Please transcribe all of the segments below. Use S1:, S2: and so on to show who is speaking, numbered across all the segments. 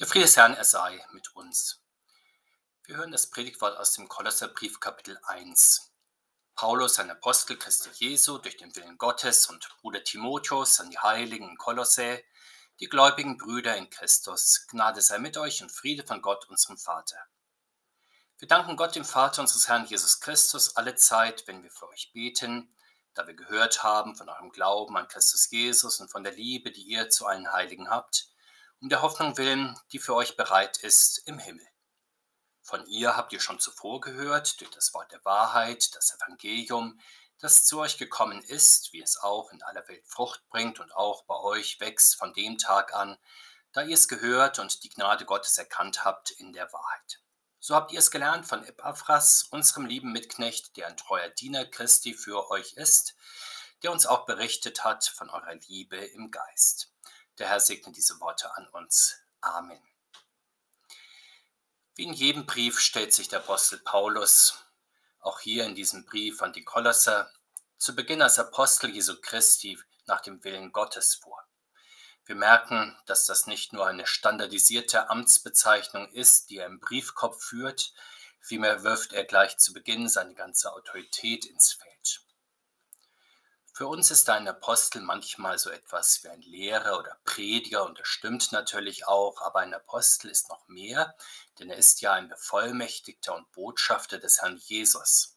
S1: Der Friede des Herrn, er sei mit uns. Wir hören das Predigtwort aus dem Kolosserbrief Kapitel 1. Paulus, ein Apostel Christi Jesu, durch den Willen Gottes und Bruder Timotheus an die Heiligen in Kolossä, die gläubigen Brüder in Christus. Gnade sei mit euch und Friede von Gott, unserem Vater. Wir danken Gott, dem Vater unseres Herrn Jesus Christus, alle Zeit, wenn wir für euch beten, da wir gehört haben von eurem Glauben an Christus Jesus und von der Liebe, die ihr zu allen Heiligen habt um der Hoffnung willen, die für euch bereit ist im Himmel. Von ihr habt ihr schon zuvor gehört, durch das Wort der Wahrheit, das Evangelium, das zu euch gekommen ist, wie es auch in aller Welt Frucht bringt und auch bei euch wächst von dem Tag an, da ihr es gehört und die Gnade Gottes erkannt habt in der Wahrheit. So habt ihr es gelernt von Epaphras, unserem lieben Mitknecht, der ein treuer Diener Christi für euch ist, der uns auch berichtet hat von eurer Liebe im Geist. Der Herr segne diese Worte an uns. Amen. Wie in jedem Brief stellt sich der Apostel Paulus, auch hier in diesem Brief an die Kolosser, zu Beginn als Apostel Jesu Christi nach dem Willen Gottes vor. Wir merken, dass das nicht nur eine standardisierte Amtsbezeichnung ist, die er im Briefkopf führt, vielmehr wirft er gleich zu Beginn seine ganze Autorität ins Feld. Für uns ist ein Apostel manchmal so etwas wie ein Lehrer oder Prediger und das stimmt natürlich auch, aber ein Apostel ist noch mehr, denn er ist ja ein Bevollmächtigter und Botschafter des Herrn Jesus.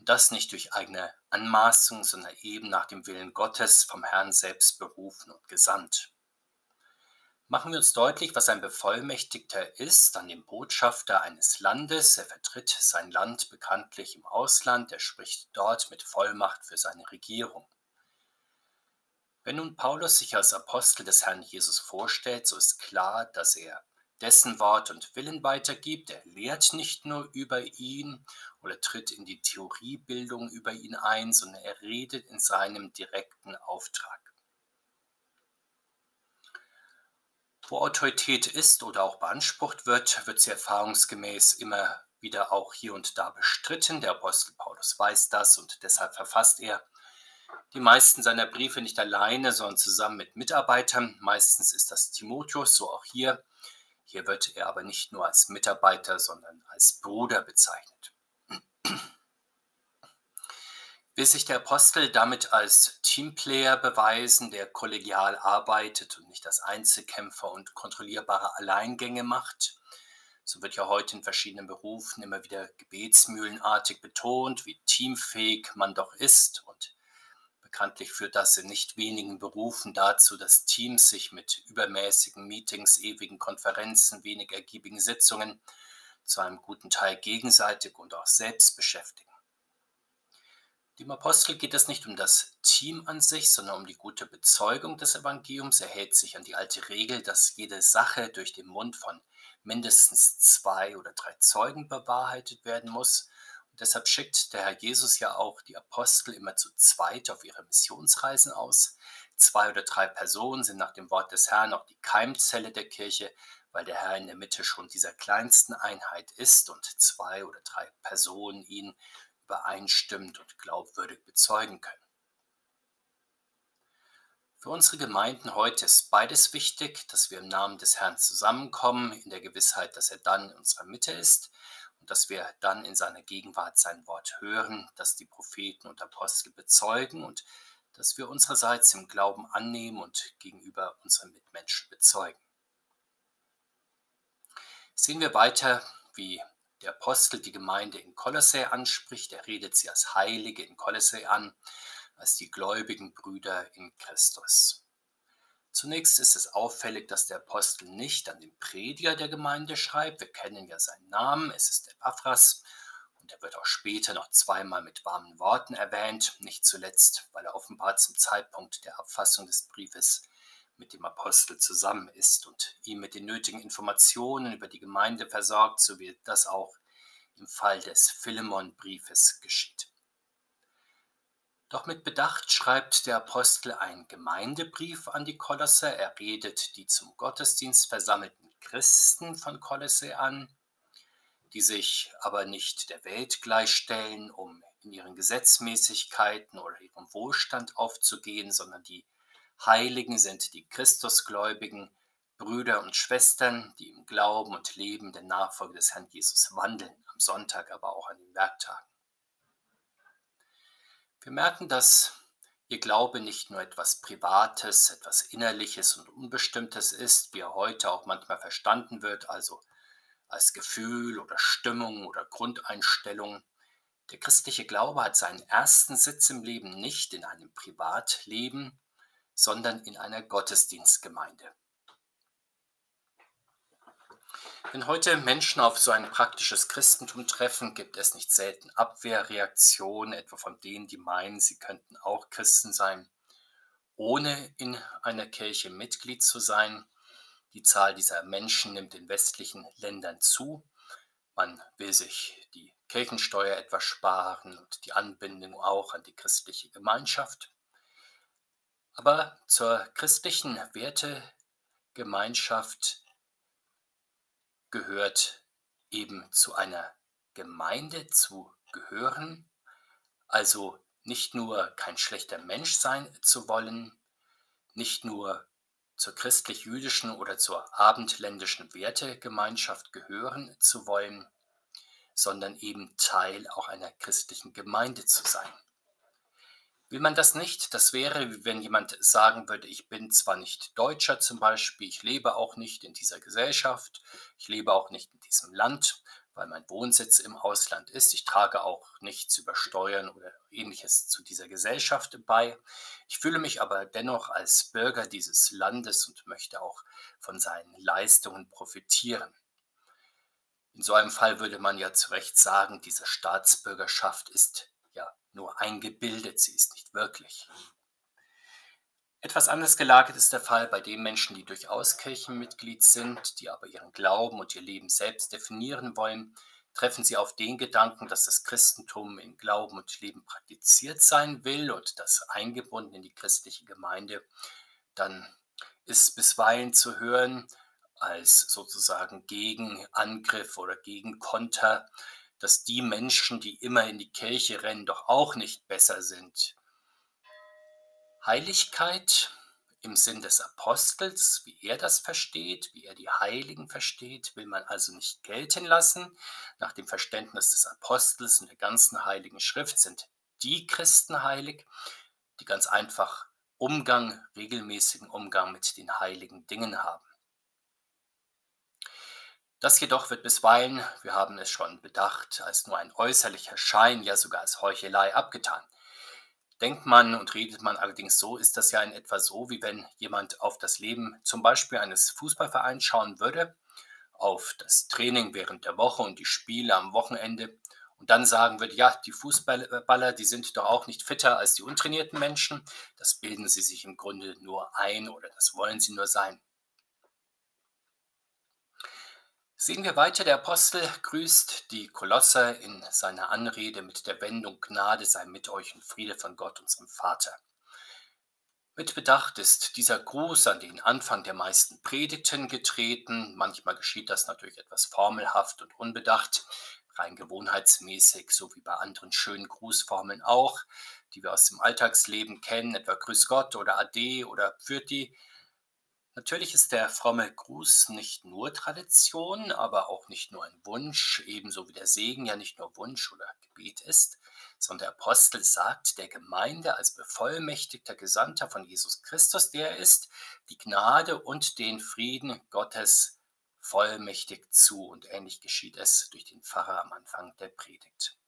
S1: Und das nicht durch eigene Anmaßung, sondern eben nach dem Willen Gottes vom Herrn selbst berufen und gesandt. Machen wir uns deutlich, was ein Bevollmächtigter ist, an dem Botschafter eines Landes. Er vertritt sein Land bekanntlich im Ausland, er spricht dort mit Vollmacht für seine Regierung. Wenn nun Paulus sich als Apostel des Herrn Jesus vorstellt, so ist klar, dass er dessen Wort und Willen weitergibt. Er lehrt nicht nur über ihn oder tritt in die Theoriebildung über ihn ein, sondern er redet in seinem direkten Auftrag. Wo Autorität ist oder auch beansprucht wird, wird sie erfahrungsgemäß immer wieder auch hier und da bestritten. Der Apostel Paulus weiß das und deshalb verfasst er die meisten seiner Briefe nicht alleine, sondern zusammen mit Mitarbeitern. Meistens ist das Timotheus, so auch hier. Hier wird er aber nicht nur als Mitarbeiter, sondern als Bruder bezeichnet. Will sich der Apostel damit als Teamplayer beweisen, der kollegial arbeitet und nicht als Einzelkämpfer und kontrollierbare Alleingänge macht? So wird ja heute in verschiedenen Berufen immer wieder gebetsmühlenartig betont, wie teamfähig man doch ist. Und bekanntlich führt das in nicht wenigen Berufen dazu, dass Teams sich mit übermäßigen Meetings, ewigen Konferenzen, wenig ergiebigen Sitzungen zu einem guten Teil gegenseitig und auch selbst beschäftigen. Dem Apostel geht es nicht um das Team an sich, sondern um die gute Bezeugung des Evangeliums. Er hält sich an die alte Regel, dass jede Sache durch den Mund von mindestens zwei oder drei Zeugen bewahrheitet werden muss. Und deshalb schickt der Herr Jesus ja auch die Apostel immer zu zweit auf ihre Missionsreisen aus. Zwei oder drei Personen sind nach dem Wort des Herrn auch die Keimzelle der Kirche, weil der Herr in der Mitte schon dieser kleinsten Einheit ist und zwei oder drei Personen ihn übereinstimmt und glaubwürdig bezeugen können. Für unsere Gemeinden heute ist beides wichtig, dass wir im Namen des Herrn zusammenkommen, in der Gewissheit, dass er dann in unserer Mitte ist und dass wir dann in seiner Gegenwart sein Wort hören, dass die Propheten und Apostel bezeugen und dass wir unsererseits im Glauben annehmen und gegenüber unseren Mitmenschen bezeugen. Sehen wir weiter, wie der Apostel die Gemeinde in Kolossä anspricht. Er redet sie als Heilige in Kolossä an, als die gläubigen Brüder in Christus. Zunächst ist es auffällig, dass der Apostel nicht an den Prediger der Gemeinde schreibt. Wir kennen ja seinen Namen, es ist Epaphras und er wird auch später noch zweimal mit warmen Worten erwähnt, nicht zuletzt, weil er offenbar zum Zeitpunkt der Abfassung des Briefes mit dem Apostel zusammen ist und ihm mit den nötigen Informationen über die Gemeinde versorgt, so wie das auch im Fall des Philemon-Briefes geschieht. Doch mit Bedacht schreibt der Apostel einen Gemeindebrief an die Kolosser. Er redet die zum Gottesdienst versammelten Christen von Kolosse an, die sich aber nicht der Welt gleichstellen, um in ihren Gesetzmäßigkeiten oder ihrem Wohlstand aufzugehen, sondern die Heiligen sind die Christusgläubigen, Brüder und Schwestern, die im Glauben und Leben der Nachfolge des Herrn Jesus wandeln, am Sonntag, aber auch an den Werktagen. Wir merken, dass Ihr Glaube nicht nur etwas Privates, etwas Innerliches und Unbestimmtes ist, wie er heute auch manchmal verstanden wird, also als Gefühl oder Stimmung oder Grundeinstellung. Der christliche Glaube hat seinen ersten Sitz im Leben nicht in einem Privatleben, sondern in einer Gottesdienstgemeinde. Wenn heute Menschen auf so ein praktisches Christentum treffen, gibt es nicht selten Abwehrreaktionen, etwa von denen, die meinen, sie könnten auch Christen sein, ohne in einer Kirche Mitglied zu sein. Die Zahl dieser Menschen nimmt in westlichen Ländern zu. Man will sich die Kirchensteuer etwas sparen und die Anbindung auch an die christliche Gemeinschaft. Aber zur christlichen Wertegemeinschaft gehört eben zu einer Gemeinde zu gehören, also nicht nur kein schlechter Mensch sein zu wollen, nicht nur zur christlich-jüdischen oder zur abendländischen Wertegemeinschaft gehören zu wollen, sondern eben Teil auch einer christlichen Gemeinde zu sein. Will man das nicht? Das wäre, wenn jemand sagen würde, ich bin zwar nicht Deutscher zum Beispiel, ich lebe auch nicht in dieser Gesellschaft, ich lebe auch nicht in diesem Land, weil mein Wohnsitz im Ausland ist. Ich trage auch nichts über Steuern oder ähnliches zu dieser Gesellschaft bei. Ich fühle mich aber dennoch als Bürger dieses Landes und möchte auch von seinen Leistungen profitieren. In so einem Fall würde man ja zu Recht sagen, diese Staatsbürgerschaft ist nur eingebildet, sie ist nicht wirklich. Etwas anders gelagert ist der Fall bei den Menschen, die durchaus Kirchenmitglied sind, die aber ihren Glauben und ihr Leben selbst definieren wollen. Treffen sie auf den Gedanken, dass das Christentum in Glauben und Leben praktiziert sein will und das eingebunden in die christliche Gemeinde, dann ist bisweilen zu hören als sozusagen Gegenangriff oder Gegenkonter, dass die Menschen, die immer in die Kirche rennen, doch auch nicht besser sind. Heiligkeit im Sinn des Apostels, wie er das versteht, wie er die Heiligen versteht, will man also nicht gelten lassen. Nach dem Verständnis des Apostels und der ganzen Heiligen Schrift sind die Christen heilig, die ganz einfach Umgang, regelmäßigen Umgang mit den heiligen Dingen haben. Das jedoch wird bisweilen, wir haben es schon bedacht, als nur ein äußerlicher Schein, ja sogar als Heuchelei abgetan. Denkt man und redet man allerdings so, ist das ja in etwa so, wie wenn jemand auf das Leben zum Beispiel eines Fußballvereins schauen würde, auf das Training während der Woche und die Spiele am Wochenende und dann sagen würde, ja, die Fußballer, die sind doch auch nicht fitter als die untrainierten Menschen, das bilden sie sich im Grunde nur ein oder das wollen sie nur sein. Sehen wir weiter, der Apostel grüßt die Kolosser in seiner Anrede mit der Wendung Gnade sei mit euch und Friede von Gott, unserem Vater. Mit Bedacht ist dieser Gruß an den Anfang der meisten Predigten getreten. Manchmal geschieht das natürlich etwas formelhaft und unbedacht, rein gewohnheitsmäßig, so wie bei anderen schönen Grußformeln auch, die wir aus dem Alltagsleben kennen, etwa Grüß Gott oder Ade oder Pfirti. Natürlich ist der fromme Gruß nicht nur Tradition, aber auch nicht nur ein Wunsch, ebenso wie der Segen ja nicht nur Wunsch oder Gebet ist, sondern der Apostel sagt der Gemeinde als bevollmächtigter Gesandter von Jesus Christus, der er ist, die Gnade und den Frieden Gottes vollmächtig zu. Und ähnlich geschieht es durch den Pfarrer am Anfang der Predigt.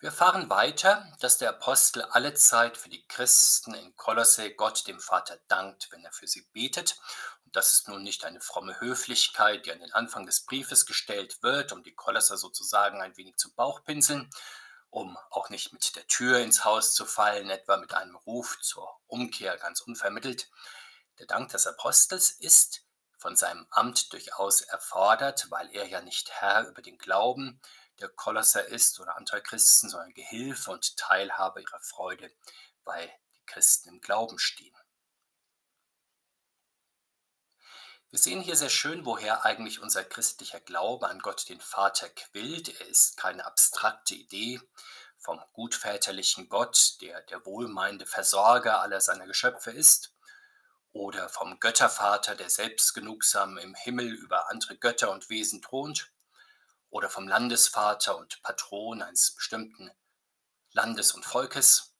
S1: Wir erfahren weiter, dass der Apostel alle Zeit für die Christen in Kolosse Gott dem Vater dankt, wenn er für sie betet. Und das ist nun nicht eine fromme Höflichkeit, die an den Anfang des Briefes gestellt wird, um die Kolosser sozusagen ein wenig zu Bauchpinseln, um auch nicht mit der Tür ins Haus zu fallen, etwa mit einem Ruf zur Umkehr ganz unvermittelt. Der Dank des Apostels ist von seinem Amt durchaus erfordert, weil er ja nicht Herr über den Glauben, der Kolosser ist oder andere Christen, sondern Gehilfe und Teilhabe ihrer Freude, weil die Christen im Glauben stehen. Wir sehen hier sehr schön, woher eigentlich unser christlicher Glaube an Gott den Vater quillt. Er ist keine abstrakte Idee vom gutväterlichen Gott, der der wohlmeinende Versorger aller seiner Geschöpfe ist, oder vom Göttervater, der selbstgenugsam im Himmel über andere Götter und Wesen thront, oder vom Landesvater und Patron eines bestimmten Landes und Volkes,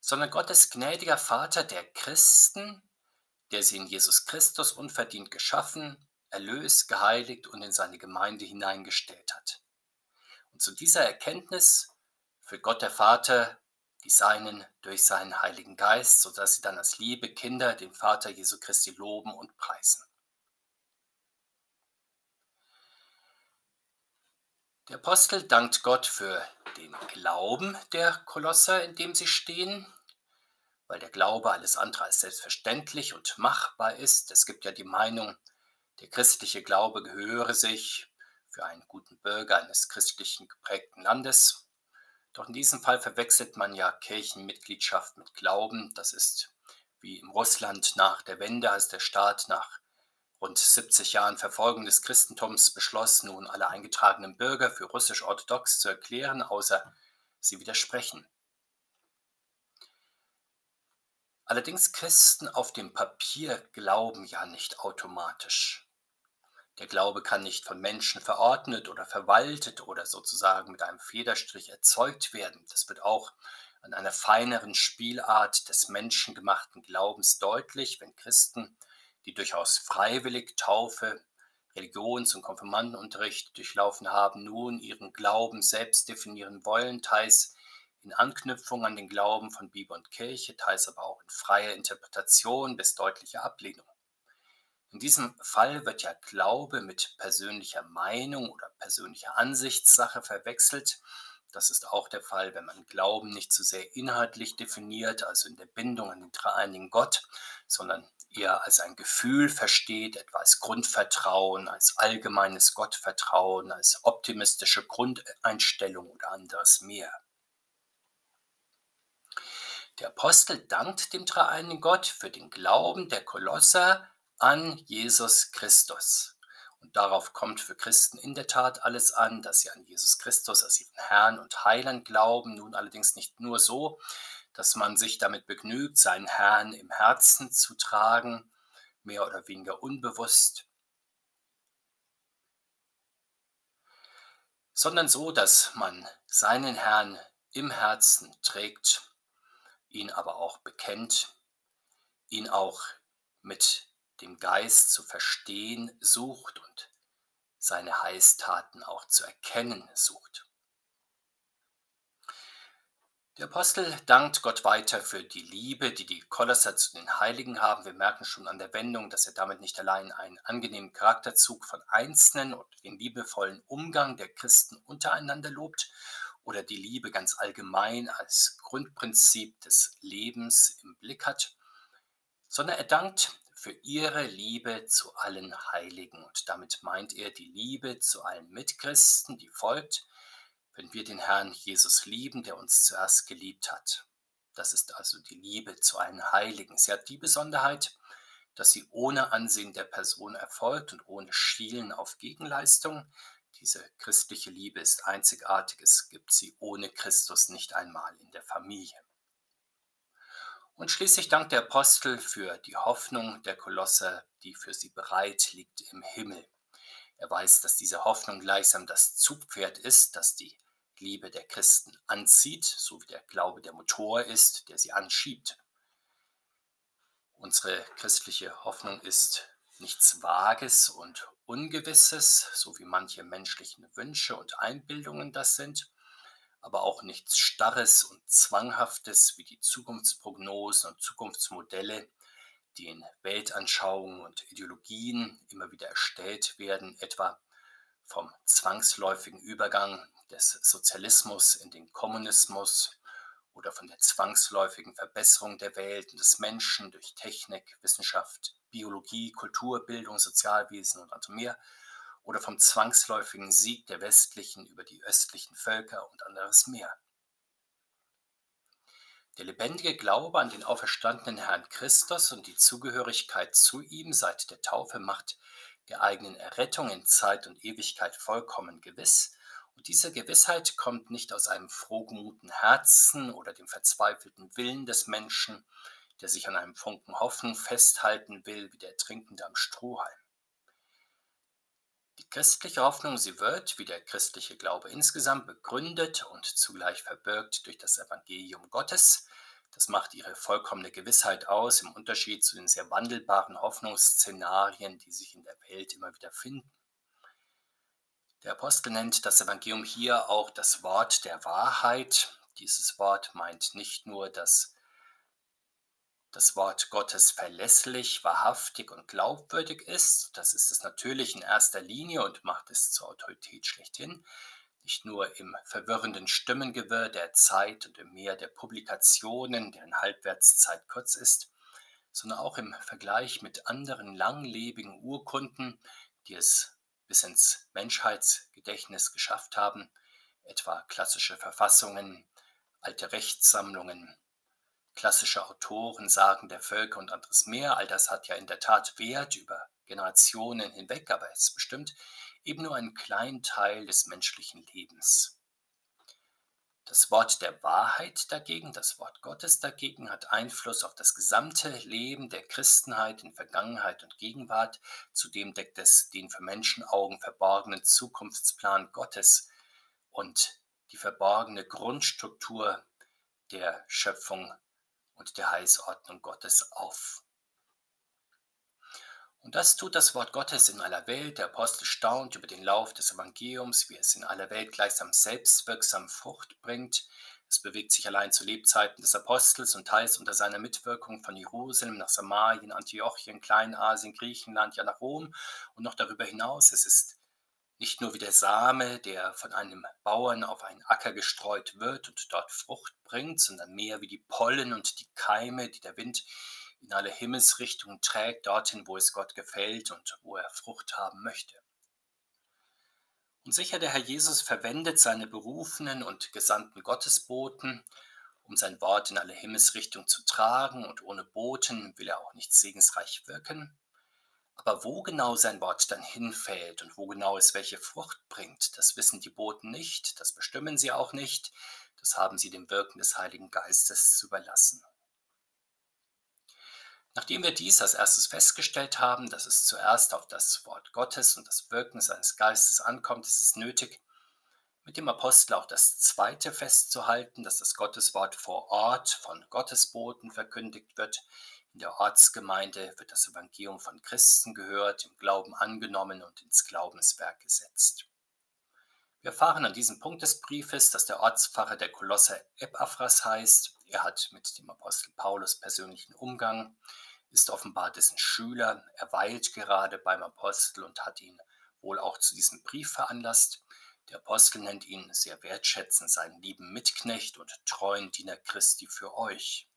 S1: sondern Gott ist gnädiger Vater der Christen, der sie in Jesus Christus unverdient geschaffen, erlöst, geheiligt und in seine Gemeinde hineingestellt hat. Und zu dieser Erkenntnis führt Gott der Vater die Seinen durch seinen Heiligen Geist, sodass sie dann als liebe Kinder den Vater Jesu Christi loben und preisen. Der Apostel dankt Gott für den Glauben der Kolosser, in dem sie stehen, weil der Glaube alles andere als selbstverständlich und machbar ist. Es gibt ja die Meinung, der christliche Glaube gehöre sich für einen guten Bürger eines christlichen geprägten Landes. Doch in diesem Fall verwechselt man ja Kirchenmitgliedschaft mit Glauben. Das ist wie in Russland nach der Wende, als der Staat nach rund 70 Jahren Verfolgung des Christentums beschloss, nun alle eingetragenen Bürger für russisch-orthodox zu erklären, außer sie widersprechen. Allerdings Christen auf dem Papier glauben ja nicht automatisch. Der Glaube kann nicht von Menschen verordnet oder verwaltet oder sozusagen mit einem Federstrich erzeugt werden. Das wird auch an einer feineren Spielart des menschengemachten Glaubens deutlich, wenn Christen, die durchaus freiwillig Taufe, Religions- und Konfirmandenunterricht durchlaufen haben, nun ihren Glauben selbst definieren wollen, teils in Anknüpfung an den Glauben von Bibel und Kirche, teils aber auch in freier Interpretation bis deutlicher Ablehnung. In diesem Fall wird ja Glaube mit persönlicher Meinung oder persönlicher Ansichtssache verwechselt. Das ist auch der Fall, wenn man Glauben nicht zu so sehr inhaltlich definiert, also in der Bindung an den dreieinigen Gott, sondern eher als ein Gefühl versteht, etwa als Grundvertrauen, als allgemeines Gottvertrauen, als optimistische Grundeinstellung oder anderes mehr. Der Apostel dankt dem dreieinigen Gott für den Glauben der Kolosser an Jesus Christus. Und darauf kommt für Christen in der Tat alles an, dass sie an Jesus Christus als ihren Herrn und Heiland glauben, nun allerdings nicht nur so, dass man sich damit begnügt, seinen Herrn im Herzen zu tragen, mehr oder weniger unbewusst, sondern so, dass man seinen Herrn im Herzen trägt, ihn aber auch bekennt, ihn auch mit dem Geist zu verstehen sucht und seine Heißtaten auch zu erkennen sucht. Der Apostel dankt Gott weiter für die Liebe, die die Kolosser zu den Heiligen haben. Wir merken schon an der Wendung, dass er damit nicht allein einen angenehmen Charakterzug von Einzelnen und den liebevollen Umgang der Christen untereinander lobt oder die Liebe ganz allgemein als Grundprinzip des Lebens im Blick hat, sondern er dankt für ihre Liebe zu allen Heiligen. Und damit meint er die Liebe zu allen Mitchristen, die folgt, wenn wir den Herrn Jesus lieben, der uns zuerst geliebt hat. Das ist also die Liebe zu allen Heiligen. Sie hat die Besonderheit, dass sie ohne Ansehen der Person erfolgt und ohne Schielen auf Gegenleistung. Diese christliche Liebe ist einzigartig. Es gibt sie ohne Christus nicht einmal in der Familie. Und schließlich dankt der Apostel für die Hoffnung der Kolosse, die für sie bereit liegt im Himmel. Er weiß, dass diese Hoffnung gleichsam das Zugpferd ist, das die Liebe der Christen anzieht, so wie der Glaube der Motor ist, der sie anschiebt. Unsere christliche Hoffnung ist nichts Vages und Ungewisses, so wie manche menschlichen Wünsche und Einbildungen das sind, aber auch nichts Starres und Zwanghaftes wie die Zukunftsprognosen und Zukunftsmodelle, die in Weltanschauungen und Ideologien immer wieder erstellt werden, etwa vom zwangsläufigen Übergang des Sozialismus in den Kommunismus oder von der zwangsläufigen Verbesserung der Welt und des Menschen durch Technik, Wissenschaft, Biologie, Kultur, Bildung, Sozialwesen und andere mehr oder vom zwangsläufigen Sieg der westlichen über die östlichen Völker und anderes mehr. Der lebendige Glaube an den auferstandenen Herrn Christus und die Zugehörigkeit zu ihm seit der Taufe macht der eigenen Errettung in Zeit und Ewigkeit vollkommen gewiss, und diese Gewissheit kommt nicht aus einem frohgemuten Herzen oder dem verzweifelten Willen des Menschen, der sich an einem Funken Hoffnung festhalten will, wie der Trinkende am Strohhalm. Die christliche Hoffnung, sie wird, wie der christliche Glaube insgesamt, begründet und zugleich verbirgt durch das Evangelium Gottes. Das macht ihre vollkommene Gewissheit aus, im Unterschied zu den sehr wandelbaren Hoffnungsszenarien, die sich in der Welt immer wieder finden. Der Apostel nennt das Evangelium hier auch das Wort der Wahrheit. Dieses Wort meint nicht nur das das Wort Gottes verlässlich, wahrhaftig und glaubwürdig ist. Das ist es natürlich in erster Linie und macht es zur Autorität schlechthin. Nicht nur im verwirrenden Stimmengewirr der Zeit und im Meer der Publikationen, deren Halbwertszeit kurz ist, sondern auch im Vergleich mit anderen langlebigen Urkunden, die es bis ins Menschheitsgedächtnis geschafft haben, etwa klassische Verfassungen, alte Rechtssammlungen, klassische Autoren, Sagen der Völker und anderes mehr. All das hat ja in der Tat Wert über Generationen hinweg, aber es bestimmt eben nur einen kleinen Teil des menschlichen Lebens. Das Wort der Wahrheit dagegen, das Wort Gottes dagegen, hat Einfluss auf das gesamte Leben der Christenheit in Vergangenheit und Gegenwart. Zudem deckt es den für Menschenaugen verborgenen Zukunftsplan Gottes und die verborgene Grundstruktur der Schöpfung und der Heilsordnung Gottes auf. Und das tut das Wort Gottes in aller Welt. Der Apostel staunt über den Lauf des Evangeliums, wie es in aller Welt gleichsam selbstwirksam Frucht bringt. Es bewegt sich allein zu Lebzeiten des Apostels und teils unter seiner Mitwirkung von Jerusalem nach Samarien, Antiochien, Kleinasien, Griechenland, ja nach Rom und noch darüber hinaus. Es ist nicht nur wie der Same, der von einem Bauern auf einen Acker gestreut wird und dort Frucht bringt, sondern mehr wie die Pollen und die Keime, die der Wind in alle Himmelsrichtungen trägt, dorthin, wo es Gott gefällt und wo er Frucht haben möchte. Und sicher der Herr Jesus verwendet seine berufenen und gesandten Gottesboten, um sein Wort in alle Himmelsrichtungen zu tragen, und ohne Boten will er auch nicht segensreich wirken. Aber wo genau sein Wort dann hinfällt und wo genau es welche Frucht bringt, das wissen die Boten nicht, das bestimmen sie auch nicht, das haben sie dem Wirken des Heiligen Geistes zu überlassen. Nachdem wir dies als erstes festgestellt haben, dass es zuerst auf das Wort Gottes und das Wirken seines Geistes ankommt, ist es nötig, mit dem Apostel auch das zweite festzuhalten, dass das Gotteswort vor Ort von Gottesboten verkündigt wird, in der Ortsgemeinde wird das Evangelium von Christen gehört, im Glauben angenommen und ins Glaubenswerk gesetzt. Wir erfahren an diesem Punkt des Briefes, dass der Ortspfarrer der Kolosser Epaphras heißt. Er hat mit dem Apostel Paulus persönlichen Umgang, ist offenbar dessen Schüler, er weilt gerade beim Apostel und hat ihn wohl auch zu diesem Brief veranlasst. Der Apostel nennt ihn sehr wertschätzend seinen lieben Mitknecht und treuen Diener Christi für euch.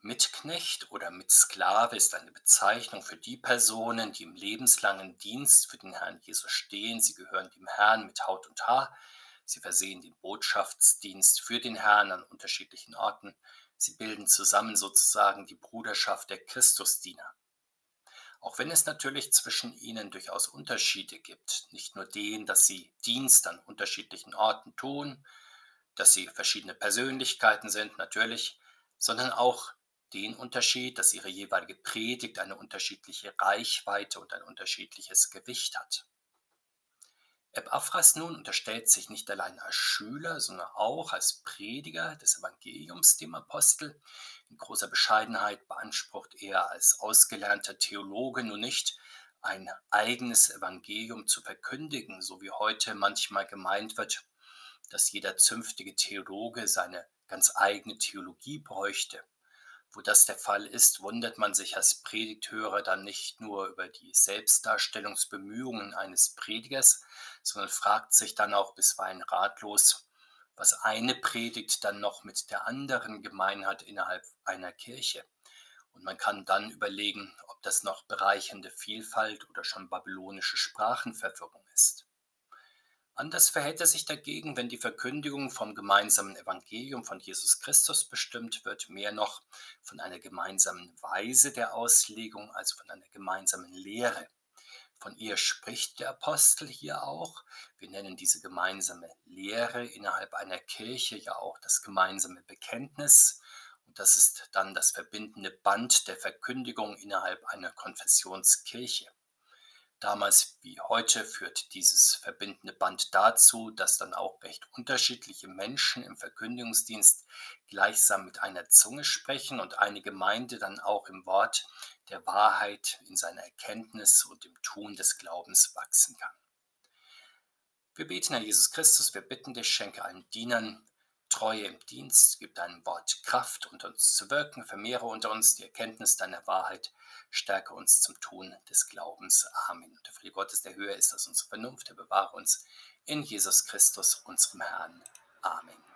S1: Mitknecht oder Mitsklave ist eine Bezeichnung für die Personen, die im lebenslangen Dienst für den Herrn Jesus stehen. Sie gehören dem Herrn mit Haut und Haar. Sie versehen den Botschaftsdienst für den Herrn an unterschiedlichen Orten. Sie bilden zusammen sozusagen die Bruderschaft der Christusdiener. Auch wenn es natürlich zwischen ihnen durchaus Unterschiede gibt, nicht nur den, dass sie Dienst an unterschiedlichen Orten tun, dass sie verschiedene Persönlichkeiten sind, natürlich, sondern auch den Unterschied, dass ihre jeweilige Predigt eine unterschiedliche Reichweite und ein unterschiedliches Gewicht hat. Epaphras nun unterstellt sich nicht allein als Schüler, sondern auch als Prediger des Evangeliums dem Apostel. In großer Bescheidenheit beansprucht er als ausgelernter Theologe nun nicht ein eigenes Evangelium zu verkündigen, so wie heute manchmal gemeint wird, dass jeder zünftige Theologe seine ganz eigene Theologie bräuchte. Wo das der Fall ist, wundert man sich als Predigthörer dann nicht nur über die Selbstdarstellungsbemühungen eines Predigers, sondern fragt sich dann auch bisweilen ratlos, was eine Predigt dann noch mit der anderen gemein hat innerhalb einer Kirche. Und man kann dann überlegen, ob das noch bereichernde Vielfalt oder schon babylonische Sprachenverwirrung ist. Anders verhält er sich dagegen, wenn die Verkündigung vom gemeinsamen Evangelium von Jesus Christus bestimmt wird, mehr noch von einer gemeinsamen Weise der Auslegung als von einer gemeinsamen Lehre. Von ihr spricht der Apostel hier auch. Wir nennen diese gemeinsame Lehre innerhalb einer Kirche ja auch das gemeinsame Bekenntnis. Und das ist dann das verbindende Band der Verkündigung innerhalb einer Konfessionskirche. Damals wie heute führt dieses verbindende Band dazu, dass dann auch recht unterschiedliche Menschen im Verkündigungsdienst gleichsam mit einer Zunge sprechen und eine Gemeinde dann auch im Wort der Wahrheit, in seiner Erkenntnis und im Tun des Glaubens wachsen kann. Wir beten, Herr Jesus Christus, wir bitten dich, schenke allen Dienern Treue im Dienst, gib deinem Wort Kraft, unter uns zu wirken, vermehre unter uns die Erkenntnis deiner Wahrheit, stärke uns zum Tun des Glaubens. Amen. Und der Friede Gottes, der höher ist als unsere Vernunft, der bewahre uns in Jesus Christus, unserem Herrn. Amen.